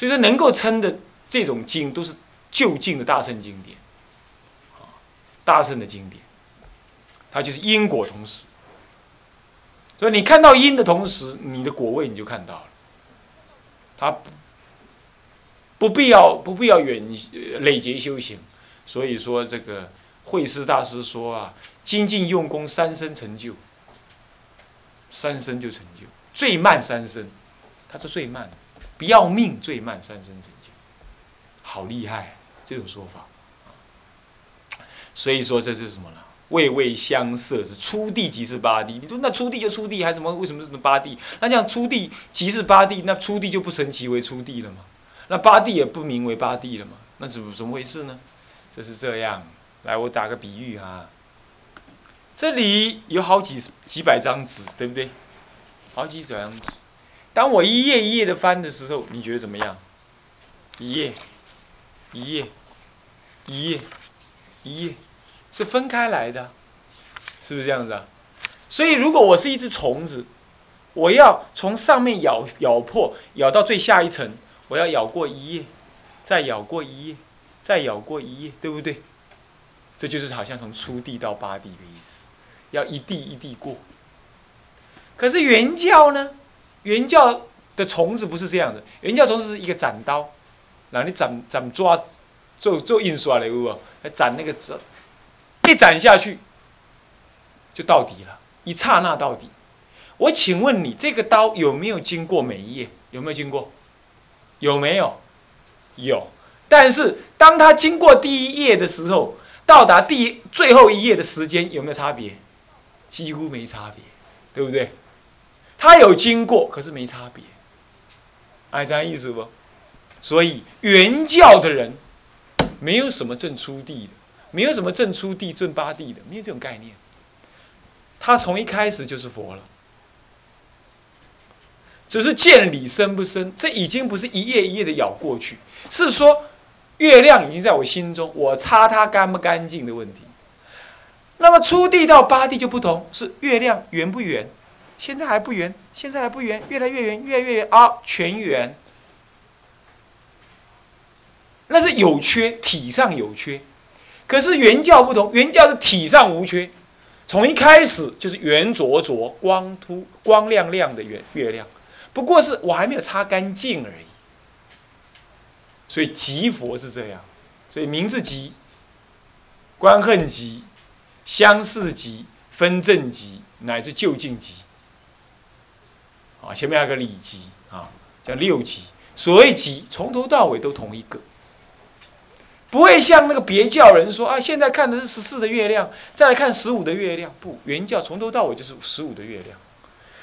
所以说能够称的这种经都是就近的大乘经典，啊，大乘的经典，它就是因果同时。所以你看到因的同时，你的果位你就看到了，它不不必要不必要远累劫修行。所以说这个慧师大师说啊，精进用功三生成就，三生就成就，最慢三生，他说最慢，不要命最慢三生成就，好厉害这种说法。所以说这是什么呢？位位相摄是初地即是八地。你说那初地就初地，还什么？为什么是八地？那这样初地即是八地，那初地就不成其为初地了吗？那八地也不名为八地了吗？那怎么怎么回事呢？这是这样。来，我打个比喻哈。这里有好几几百张纸，对不对？好几百张纸。当我一页一页的翻的时候，你觉得怎么样？一页，一页，一页，一页。是分开来的，是不是这样子啊？所以如果我是一只虫子，我要从上面咬咬破，咬到最下一层，我要咬过一页，再咬过一页，再咬过一页，对不对？这就是好像从初地到八地的意思，要一地一地过。可是原教呢？原教的虫子不是这样的，原教虫子是一个斩刀，然后你斩斩抓做做印刷的有无？斩那个纸。一斩下去，就到底了，一刹那到底。我请问你，这个刀有没有经过每一页？有没有经过？有没有？有。但是当它经过第一页的时候，到达第最后一页的时间有没有差别？几乎没差别，对不对？他有经过，可是没差别。哎，这样意思不？所以原教的人，没有什么正出地的。没有什么正出地、正八地的，没有这种概念。他从一开始就是佛了，只是见理深不深，这已经不是一页一页的咬过去，是说月亮已经在我心中，我擦它干不干净的问题。那么初地到八地就不同，是月亮圆不圆？现在还不圆，现在还不圆，越来越圆，越来越圆啊，全圆。那是有缺，体上有缺。可是圆教不同，圆教是体上无缺，从一开始就是圆灼灼、光秃、光亮亮的圆月亮，不过是我还没有擦干净而已。所以极佛是这样，所以名字极、观恨极、相似极、分正极，乃至就近极。啊，前面还有个理极啊，叫六级。所谓极，从头到尾都同一个。不会像那个别教人说啊，现在看的是十四的月亮，再来看十五的月亮。不，原教从头到尾就是十五的月亮，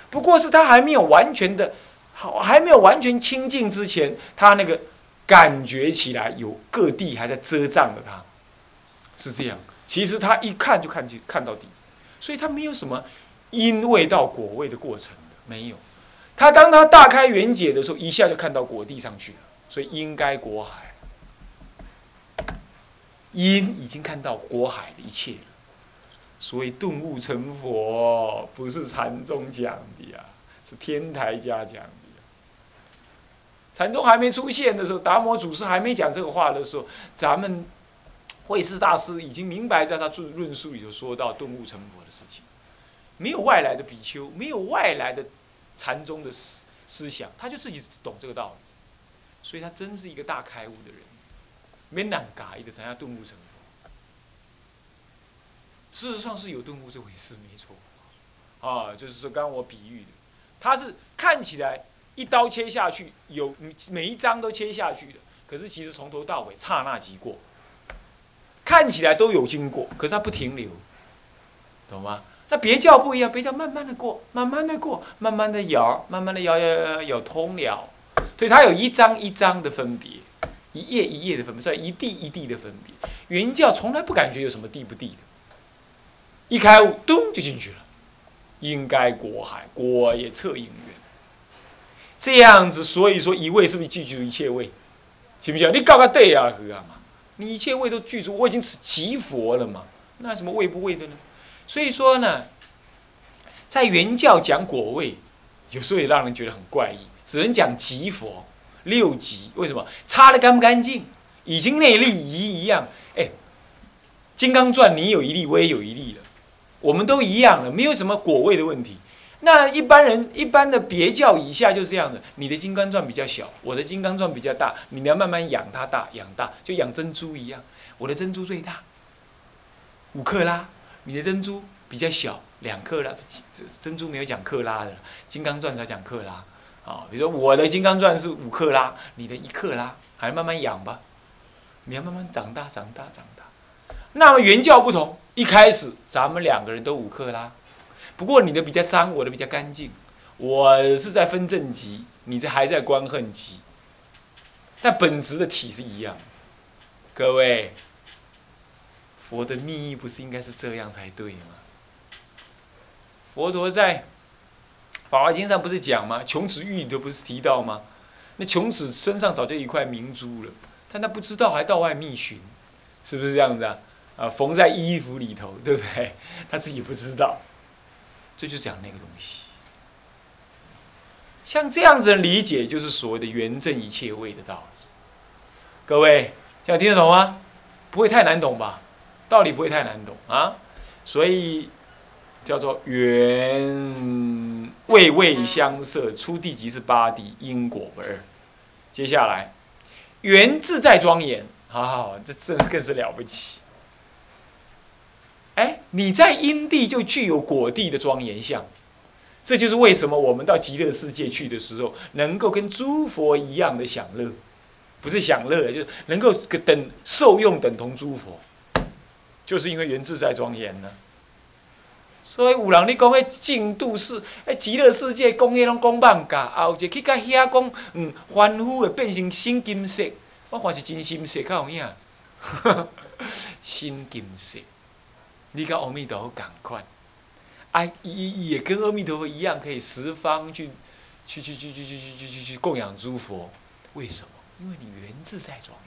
不过是他还没有完全的，好还没有完全清净之前，他那个感觉起来有各地还在遮障着他，是这样。其实他一看就看见看到底，所以他没有什么因位到果位的过程的，没有。他当他大开圆解的时候，一下就看到果地上去了，所以应该果海。因已经看到果海的一切了，所以顿悟成佛不是禅宗讲的呀，是天台家讲的呀。禅宗还没出现的时候，达摩祖师还没讲这个话的时候，咱们慧师大师已经明白，在他论论述里头说到顿悟成佛的事情，没有外来的比丘，没有外来的禅宗的思思想，他就自己懂这个道理，所以他真是一个大开悟的人。没难改的，怎样顿悟成佛？事实上是有顿悟这回事，没错。啊，就是说刚刚我比喻的，他是看起来一刀切下去，有每一张都切下去的，可是其实从头到尾刹那即过，看起来都有经过，可是他不停留，懂吗？那别教不一样，别教慢慢的过，慢慢的过，慢慢的咬，慢慢的咬咬咬咬通了，所以它有一张一张的分别。一页一页的分别，是一地一地的分别。原教从来不感觉有什么地不地的，一开悟，咚就进去了。应该果海，果也测因缘。这样子，所以说一位是不是具足一切位？行不行？你搞个对啊，哥嘛？你一切位都具足，我已经是极佛了嘛？那什么位不位的呢？所以说呢，在原教讲果位，有时候也让人觉得很怪异，只能讲极佛。六级，为什么？擦的干不干净？已经内力一一样，哎，《金刚钻》你有一粒，我也有一粒了，我们都一样了，没有什么果位的问题。那一般人一般的别教以下就是这样的，你的金刚钻比较小，我的金刚钻比较大，你要慢慢养它大，养大就养珍珠一样，我的珍珠最大，五克拉，你的珍珠比较小，两克拉，珍珠没有讲克拉的，金刚钻才讲克拉，啊，比如说我的金刚钻是五克拉，你的一克拉，还慢慢养吧，你要慢慢长大，长大，长大。那么原教不同，一开始咱们两个人都五克拉。不过你的比较脏，我的比较干净。我是在分正极，你这还在观恨极。但本质的体是一样。各位，佛的密意不是应该是这样才对吗？佛陀在《法华经》上不是讲吗？穷子玉里头不是提到吗？那穷子身上早就一块明珠了，但他不知道，还到外觅寻，是不是这样子啊？啊，缝在衣服里头，对不对？他自己不知道。这就讲那个东西，像这样子的理解，就是所谓的圆正一切位的道理。各位，这样听得懂吗？不会太难懂吧？道理不会太难懂啊。所以叫做缘位位相摄，出地即是八地，因果不二。接下来，缘自在庄严，好好，这真是更是了不起。哎，你在因地就具有果地的庄严相，这就是为什么我们到极乐世界去的时候，能够跟诸佛一样的享乐，不是享乐，就是能够等受用等同诸佛，就是因为源自在庄严呢。所以有人你讲迄净土世、迄，极乐世界讲迄拢讲妄假，后一去到遐讲，嗯，凡夫会变成新金色，我看是真心色较有影，新金色。你跟阿弥陀佛赶快，哎，也也跟阿弥陀佛一样，可以十方去，去去去去去去去去去供养诸佛。为什么？因为你源自在庄严，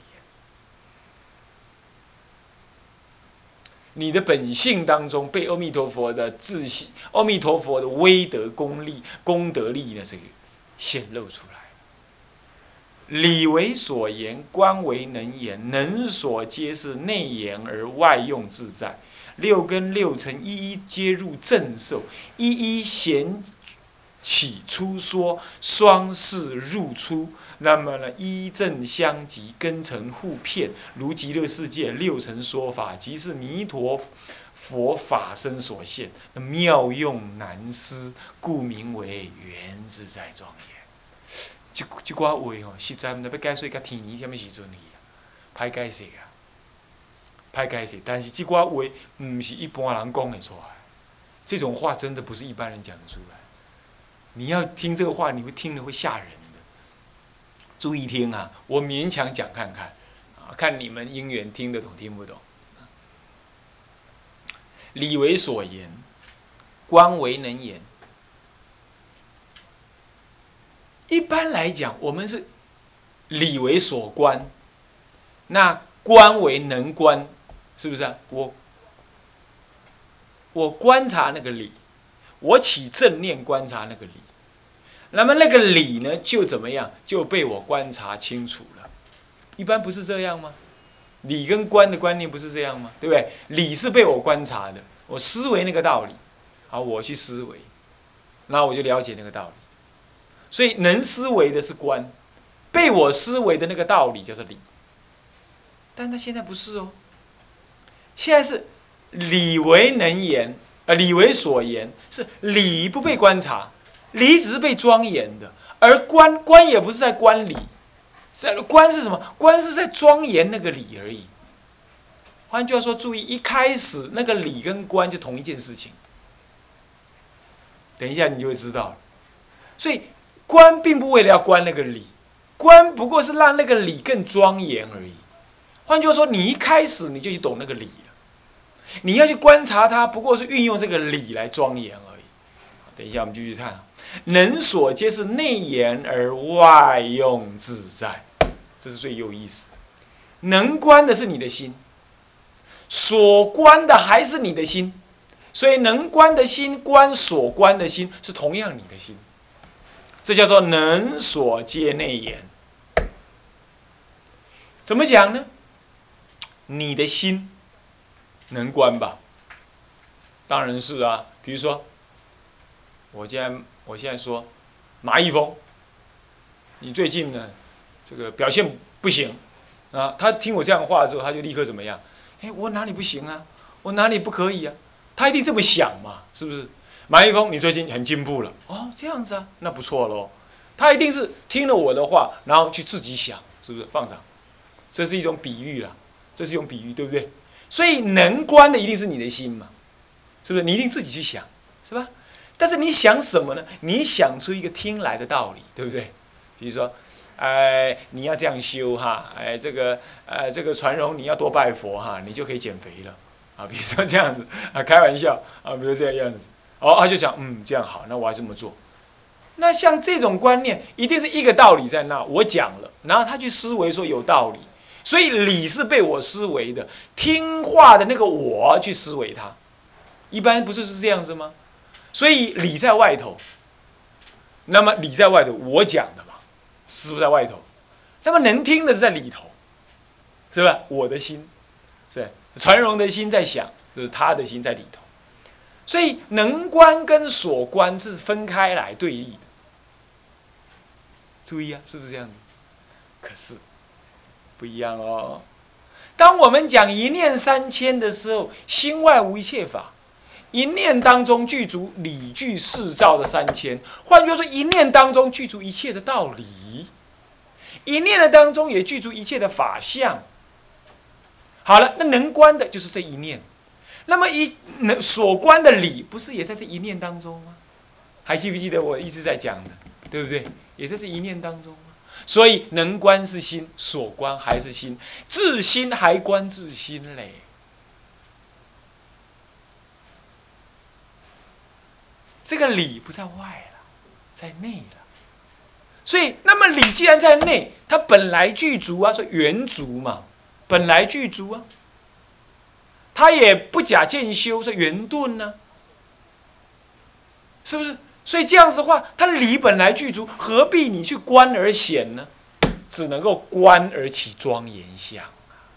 你的本性当中被阿弥陀佛的自信、阿弥陀佛的威德、功力、功德力呢，这个显露出来。理为所言，观为能言，能所皆是内言而外用自在。六根六尘一一皆入正受，一一显起初说，双世入出。那么呢，一正相即，根尘互骗，如极乐世界六尘说法，即是弥陀佛法身所现，妙用难思，故名为圆自在庄严。这这寡话哦，实在毋知要解释到天年什么时阵去啊？歹解释啊！拍解释，但是这寡话，唔是一般人讲得出来。这种话真的不是一般人讲得出来。你要听这个话，你会听了会吓人的。注意听啊，我勉强讲看看，啊，看你们因缘听得懂听不懂。理为所言，观为能言。一般来讲，我们是理为所观，那观为能观。是不是啊？我我观察那个理，我起正念观察那个理，那么那个理呢，就怎么样就被我观察清楚了。一般不是这样吗？理跟观的观念不是这样吗？对不对？理是被我观察的，我思维那个道理，好，我去思维，然后我就了解那个道理。所以能思维的是观，被我思维的那个道理叫做理。但他现在不是哦。现在是理为能言，呃，理为所言，是理不被观察，理只是被庄严的，而观观也不是在观理，在观是什么？观是在庄严那个理而已。换句话说，注意一开始那个理跟观就同一件事情。等一下你就会知道了。所以观并不为了要观那个理，观不过是让那个理更庄严而已。换句话说，你一开始你就懂那个理了，你要去观察它，不过是运用这个理来庄严而已。等一下，我们继续看，能所皆是内言而外用自在，这是最有意思的。能观的是你的心，所观的还是你的心，所以能观的心观所观的心是同样你的心，这叫做能所皆内言。怎么讲呢？你的心能关吧？当然是啊。比如说，我现在我现在说，马一峰，你最近呢，这个表现不行啊。他听我这样的话之后，他就立刻怎么样？哎，我哪里不行啊？我哪里不可以啊？他一定这么想嘛，是不是？马一峰，你最近很进步了哦，这样子啊，那不错喽。他一定是听了我的话，然后去自己想，是不是？放上，这是一种比喻了，这是一种比喻，对不对？所以能观的一定是你的心嘛。是不是你一定自己去想，是吧？但是你想什么呢？你想出一个听来的道理，对不对？比如说，哎，你要这样修哈，哎，这个，呃，这个传荣你要多拜佛哈，你就可以减肥了啊。比如说这样子啊，开玩笑啊，比如这样子，哦，他就想，嗯，这样好，那我还这么做。那像这种观念，一定是一个道理在那，我讲了，然后他去思维说有道理，所以理是被我思维的，听话的那个我去思维它。一般不是是这样子吗？所以理在外头，那么理在外头，我讲的嘛，是不是在外头？那么能听的是在里头，是吧？我的心，是传荣的心在想，就是他的心在里头。所以能观跟所观是分开来对立的。注意啊，是不是这样子？可是不一样哦。当我们讲一念三千的时候，心外无一切法。一念当中具足理具事照的三千，换句话说，一念当中具足一切的道理，一念的当中也具足一切的法相。好了，那能观的就是这一念，那么一能所观的理，不是也在这一念当中吗？还记不记得我一直在讲的，对不对？也在这一念当中？所以能观是心，所观还是心，自心还观自心嘞。这个理不在外了，在内了。所以，那么理既然在内，它本来具足啊，说原足嘛，本来具足啊。它也不假见修，说圆顿呢，是不是？所以这样子的话，它理本来具足，何必你去观而显呢？只能够观而起庄严相啊。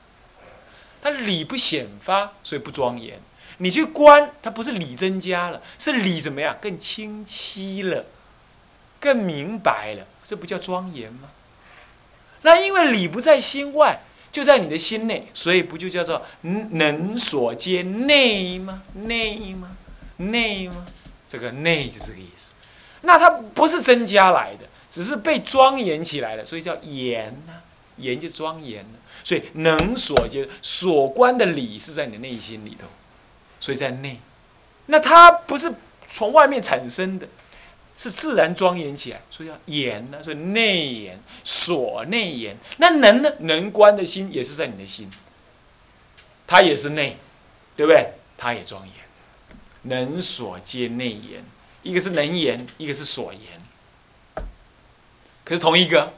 它理不显发，所以不庄严。你去观，它不是理增加了，是理怎么样更清晰了，更明白了，这不叫庄严吗？那因为理不在心外，就在你的心内，所以不就叫做能所接内吗？内吗？内吗？这个内就是这个意思。那它不是增加来的，只是被庄严起来了，所以叫严呐，严就庄严了。所以能所接所观的理是在你的内心里头。所以在内，那它不是从外面产生的，是自然庄严起来，所以叫严呢。所以内严，所内严。那能呢？能观的心也是在你的心，它也是内，对不对？它也庄严。能所皆内言，一个是能言，一个是所言。可是同一个，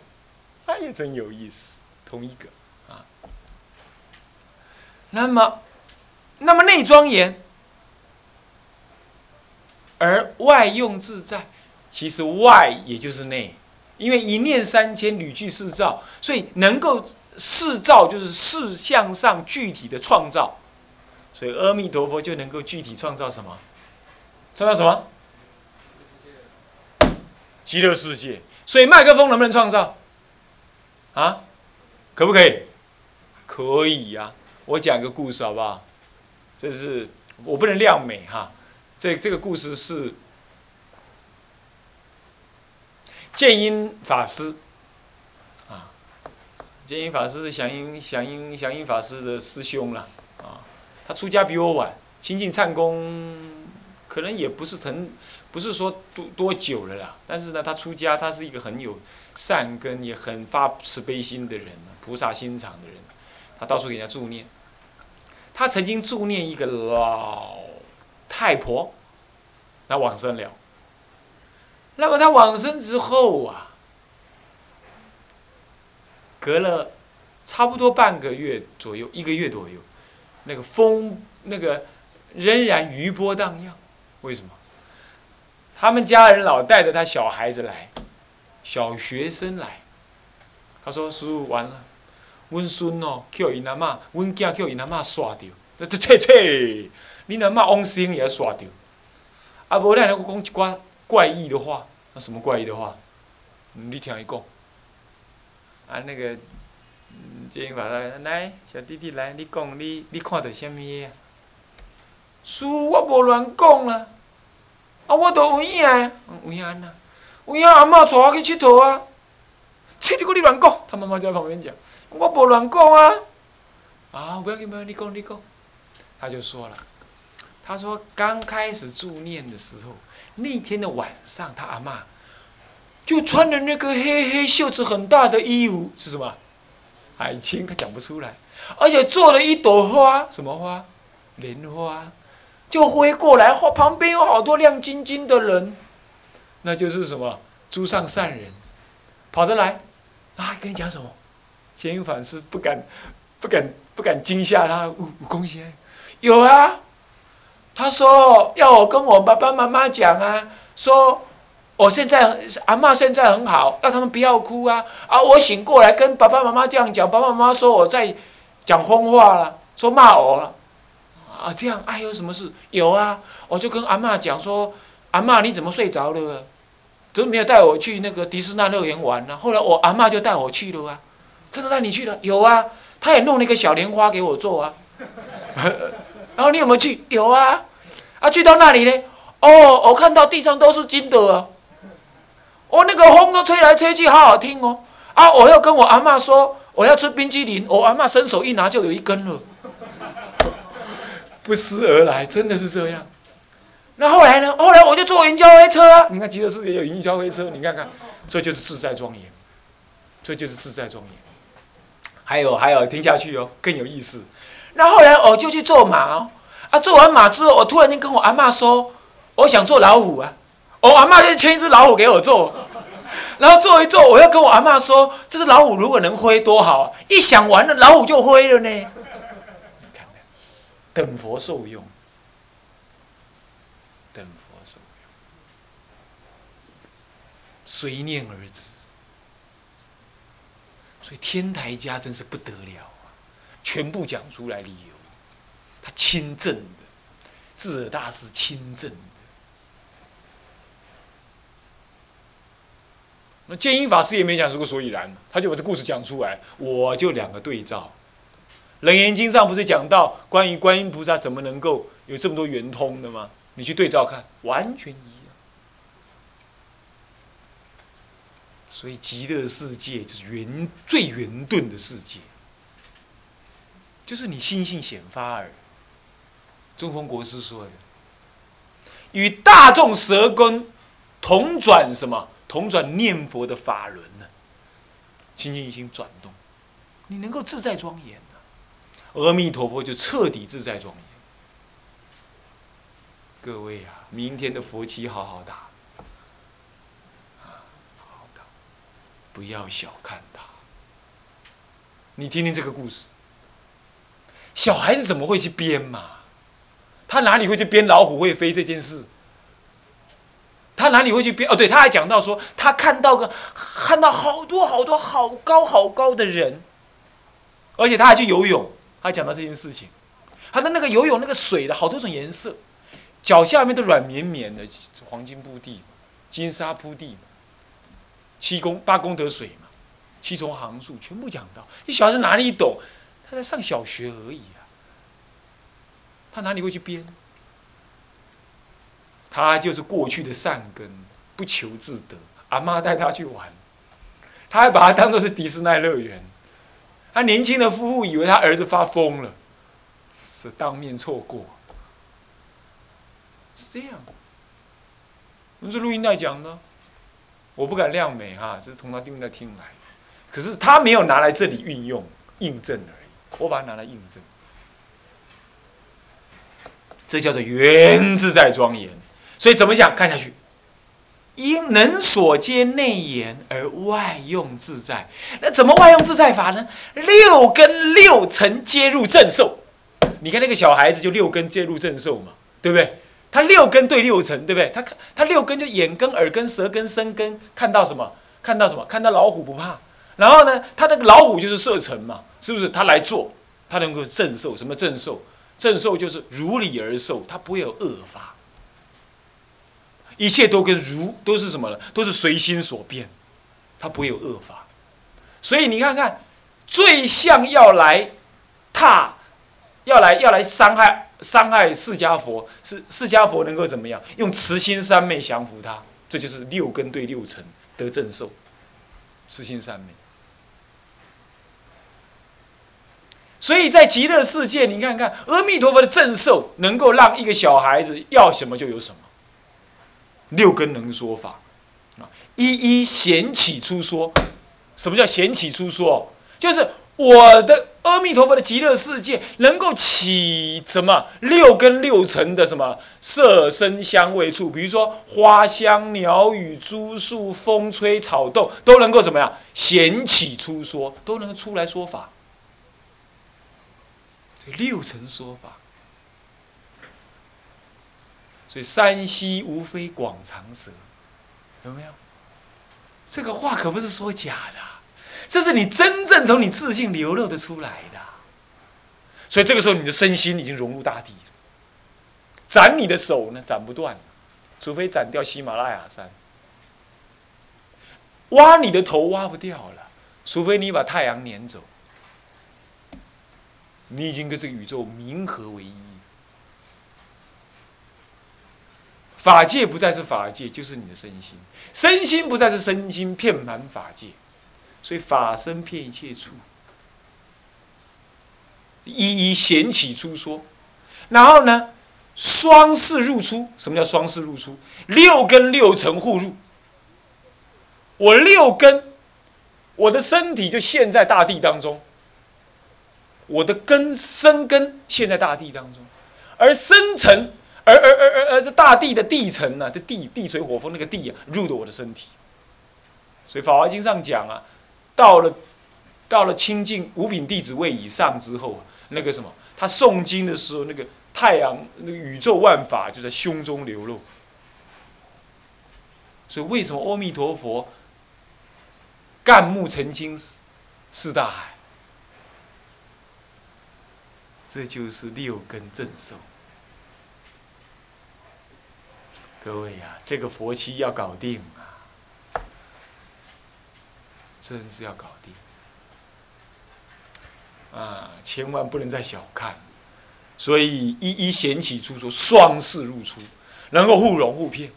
哎也，真有意思，同一个。啊。那么。那么内庄严，而外用自在，其实外也就是内，因为一念三千屡具四照，所以能够四照就是事相上具体的创造，所以阿弥陀佛就能够具体创造什么？创造什么？极乐世界。所以麦克风能不能创造？啊？可不可以？可以呀。我讲个故事好不好？这是我不能亮美哈，这这个故事是建英法师啊，建英法师是祥英祥英祥英法师的师兄了啊，他出家比我晚，亲近唱功可能也不是很不是说多多久了啦，但是呢，他出家他是一个很有善根也很发慈悲心的人，菩萨心肠的人，他到处给人家助念。他曾经助念一个老太婆，那往生了。那么他往生之后啊，隔了差不多半个月左右，一个月左右，那个风那个仍然余波荡漾。为什么？他们家人老带着他小孩子来，小学生来。他说：“师傅，完了，温孙哦，叫伊阿嬷，阮囝叫伊阿嬷刷掉，这这切切，恁阿嬷往生也刷掉。啊，无咱来讲一寡怪异的话，那什么怪异的话？你听伊讲。啊，那个，嗯，建英来，来，小弟弟来，你讲，你你看到啥物啊？叔，我无乱讲啦。啊，我都有影啊，有影安那？有影阿嬷带我去佚佗啊。切，你讲你乱讲，他妈妈在旁边讲，我无乱讲啊。啊，不要紧，不要紧，你讲，你讲。他就说了，他说刚开始助念的时候，那天的晚上，他阿嬷就穿着那个黑黑袖子很大的衣服，是什么？海清，他讲不出来。而且做了一朵花，什么花？莲花。就飞过来，后旁边有好多亮晶晶的人，那就是什么？诸上善人，跑得来，啊，跟你讲什么？钱英凡是不敢，不敢，不敢惊吓他。武武功先有啊，他说要我跟我爸爸妈妈讲啊，说我现在阿妈现在很好，让他们不要哭啊。啊，我醒过来跟爸爸妈妈这样讲，爸爸妈妈说我在讲疯话了，说骂我了。啊，这样，哎，有什么事？有啊，我就跟阿妈讲说，阿妈你怎么睡着了？怎么没有带我去那个迪士尼乐园玩呢？后来我阿妈就带我去了啊，真的带你去了？有啊，他也弄了一个小莲花给我做啊。然后你有没有去？有啊，啊，去到那里呢？哦，我看到地上都是金的啊。哦，那个风都吹来吹去，好好听哦。啊，我要跟我阿妈说，我要吃冰激凌，我阿妈伸手一拿就有一根了。不思而来，真的是这样。那后来呢？后来我就坐云霄飞车！你看极乐世界有云霄飞车，你看看，这就是自在庄严，这就是自在庄严。还有还有，听下去哦，更有意思。那后来我就去坐马哦，啊，坐完马之后，我突然间跟我阿妈说，我想做老虎啊。我阿妈就牵一只老虎给我坐，然后坐一坐，我要跟我阿妈说，这只老虎如果能飞多好。一想完了，老虎就飞了呢。等佛受用，等佛受用，随念而止。所以天台家真是不得了啊！全部讲出来理由，他亲证的，智尔大师亲证。那建英法师也没讲出个所以然，他就把这故事讲出来，我就两个对照。《楞严经》上不是讲到关于观音菩萨怎么能够有这么多圆通的吗？你去对照看，完全一样。所以极乐世界就是圆最圆顿的世界，就是你心性显发而。中峰国师说的，与大众舌根同转什么？同转念佛的法轮呢？清净心转动，你能够自在庄严。阿弥陀佛就彻底自在庄严。各位啊，明天的佛七好好打，啊，好好打，不要小看它。你听听这个故事，小孩子怎么会去编嘛？他哪里会去编老虎会飞这件事？他哪里会去编？哦，对，他还讲到说，他看到个看到好多好多好高好高的人，而且他还去游泳。他讲到这件事情，他的那个游泳那个水的好多种颜色，脚下面都软绵绵的黄金铺地，金沙铺地嘛，七功八功德水嘛，七重行数全部讲到。你小孩子哪里懂？他在上小学而已啊，他哪里会去编？他就是过去的善根，不求自得。阿妈带他去玩，他还把他当做是迪士尼乐园。他年轻的夫妇以为他儿子发疯了，是当面错过，是这样。我们是录音带讲的，我不敢亮美哈，这是从他录音带听来，可是他没有拿来这里运用印证而已，我把它拿来印证，这叫做原自在庄严。所以怎么讲？看下去。因能所皆内言而外用自在，那怎么外用自在法呢？六根六尘皆入正受。你看那个小孩子就六根皆入正受嘛，对不对？他六根对六尘，对不对？他看他六根就眼根、耳根、舌根、身根，看到什么？看到什么？看到老虎不怕。然后呢，他那个老虎就是色尘嘛，是不是？他来做，他能够正受。什么正受？正受就是如理而受，他不会有恶法。一切都跟如都是什么呢？都是随心所变，他不会有恶法。所以你看看，最像要来踏，要来要来伤害伤害释迦佛，是释迦佛能够怎么样？用慈心三昧降服他，这就是六根对六尘得正受。慈心三昧。所以在极乐世界，你看看阿弥陀佛的正受，能够让一个小孩子要什么就有什么。六根能说法，啊，一一显起出说。什么叫显起出说？就是我的阿弥陀佛的极乐世界能够起什么六根六尘的什么色声香味触，比如说花香鸟语诸树风吹草动，都能够怎么样显起出说，都能够出来说法。这六层说法。所以山西无非广长舌，有没有？这个话可不是说假的，这是你真正从你自信流露的出来的。所以这个时候，你的身心已经融入大地了。斩你的手呢，斩不断，除非斩掉喜马拉雅山；挖你的头，挖不掉了，除非你把太阳撵走。你已经跟这个宇宙冥合为一。法界不再是法界，就是你的身心；身心不再是身心，遍满法界。所以法身遍一切处，一一显起出说。然后呢，双世入出。什么叫双世入出？六根六尘互入。我六根，我的身体就陷在大地当中。我的根生根陷在大地当中，而生尘。而而而而而这大地的地层呢？这地地水火风那个地啊，入的我的身体。所以《法华经》上讲啊，到了到了清净五品弟子位以上之后，那个什么，他诵经的时候，那个太阳、那个宇宙万法就在胸中流露。所以为什么阿弥陀佛干木成金四大海？这就是六根正受。各位呀，这个佛期要搞定啊！真是要搞定啊！千万不能再小看。所以一一显起出说双世入出，能够互融互骗。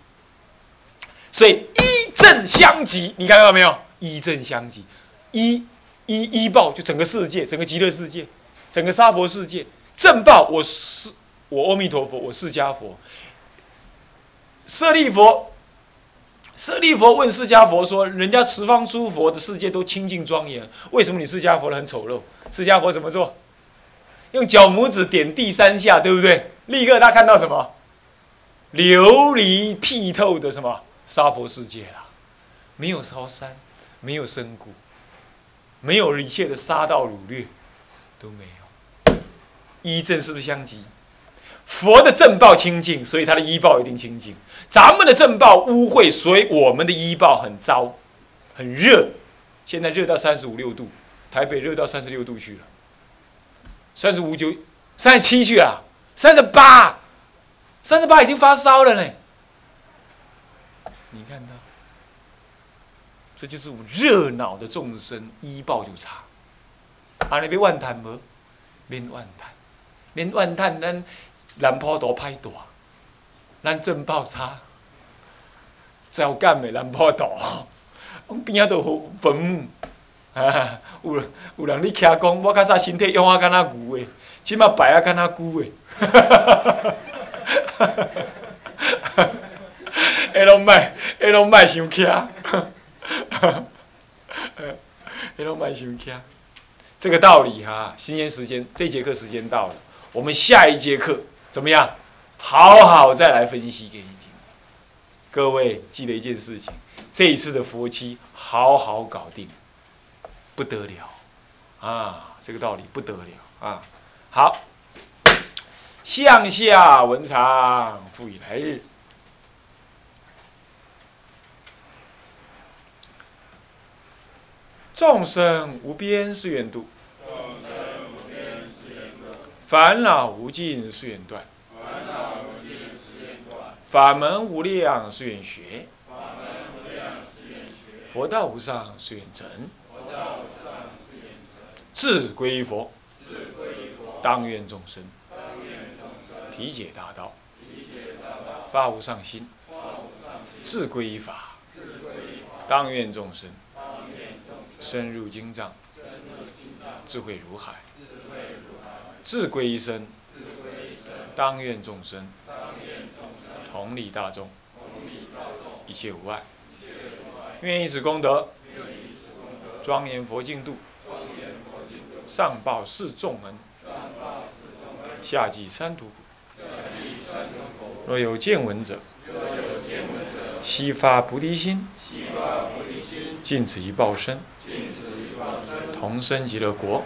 所以一正相即，你看到没有？一正相即，一一一报就整个世界，整个极乐世界，整个娑婆世界正报。我是我阿弥陀佛，我释迦佛。舍利佛，舍利佛问释迦佛说：“人家十方诸佛的世界都清净庄严，为什么你释迦佛的很丑陋？”释迦佛怎么做？用脚拇指点地三下，对不对？立刻他看到什么？琉璃剔透的什么娑婆世界啦？没有烧山，没有深谷，没有一切的杀盗掳掠，都没有。一正是不是相即？佛的正报清净，所以他的医报一定清净。咱们的正报污秽，所以我们的医报很糟，很热。现在热到三十五六度，台北热到三十六度去了，三十五九、三十七去了，三十八，三十八已经发烧了呢。你看到，这就是我们热闹的众生医报就差。啊，你别万叹无，免万叹，免万叹，咱。南坡多歹大，咱正报差，照干的南坡大，边仔都有坟墓，啊，有人有人咧徛讲，我较早身体用啊敢若牛的，即马摆啊敢若龟的，哈哈哈哈哈哈，下拢卖，下拢卖想徛，哈哈，下拢卖想徛，这个道理哈，新鲜时间，这节课时间到了，我们下一节课。怎么样？好好再来分析给你听。各位记得一件事情：这一次的佛期好好搞定，不得了啊！这个道理不得了啊！好，向下文长复以来日，众生无边誓愿度。烦恼无尽誓愿断，法门无量誓愿学，佛道无上誓愿成，志归佛，当愿众生。体解大道，发无上心，志归法，当愿众生。深入经藏，智慧如海。自归一生，当愿众生。同理大众，一切无碍。愿以此功德，庄严佛净土，上报四重恩，下济三途苦。若有见闻者，悉发菩提心，尽此一报身，同生极乐国。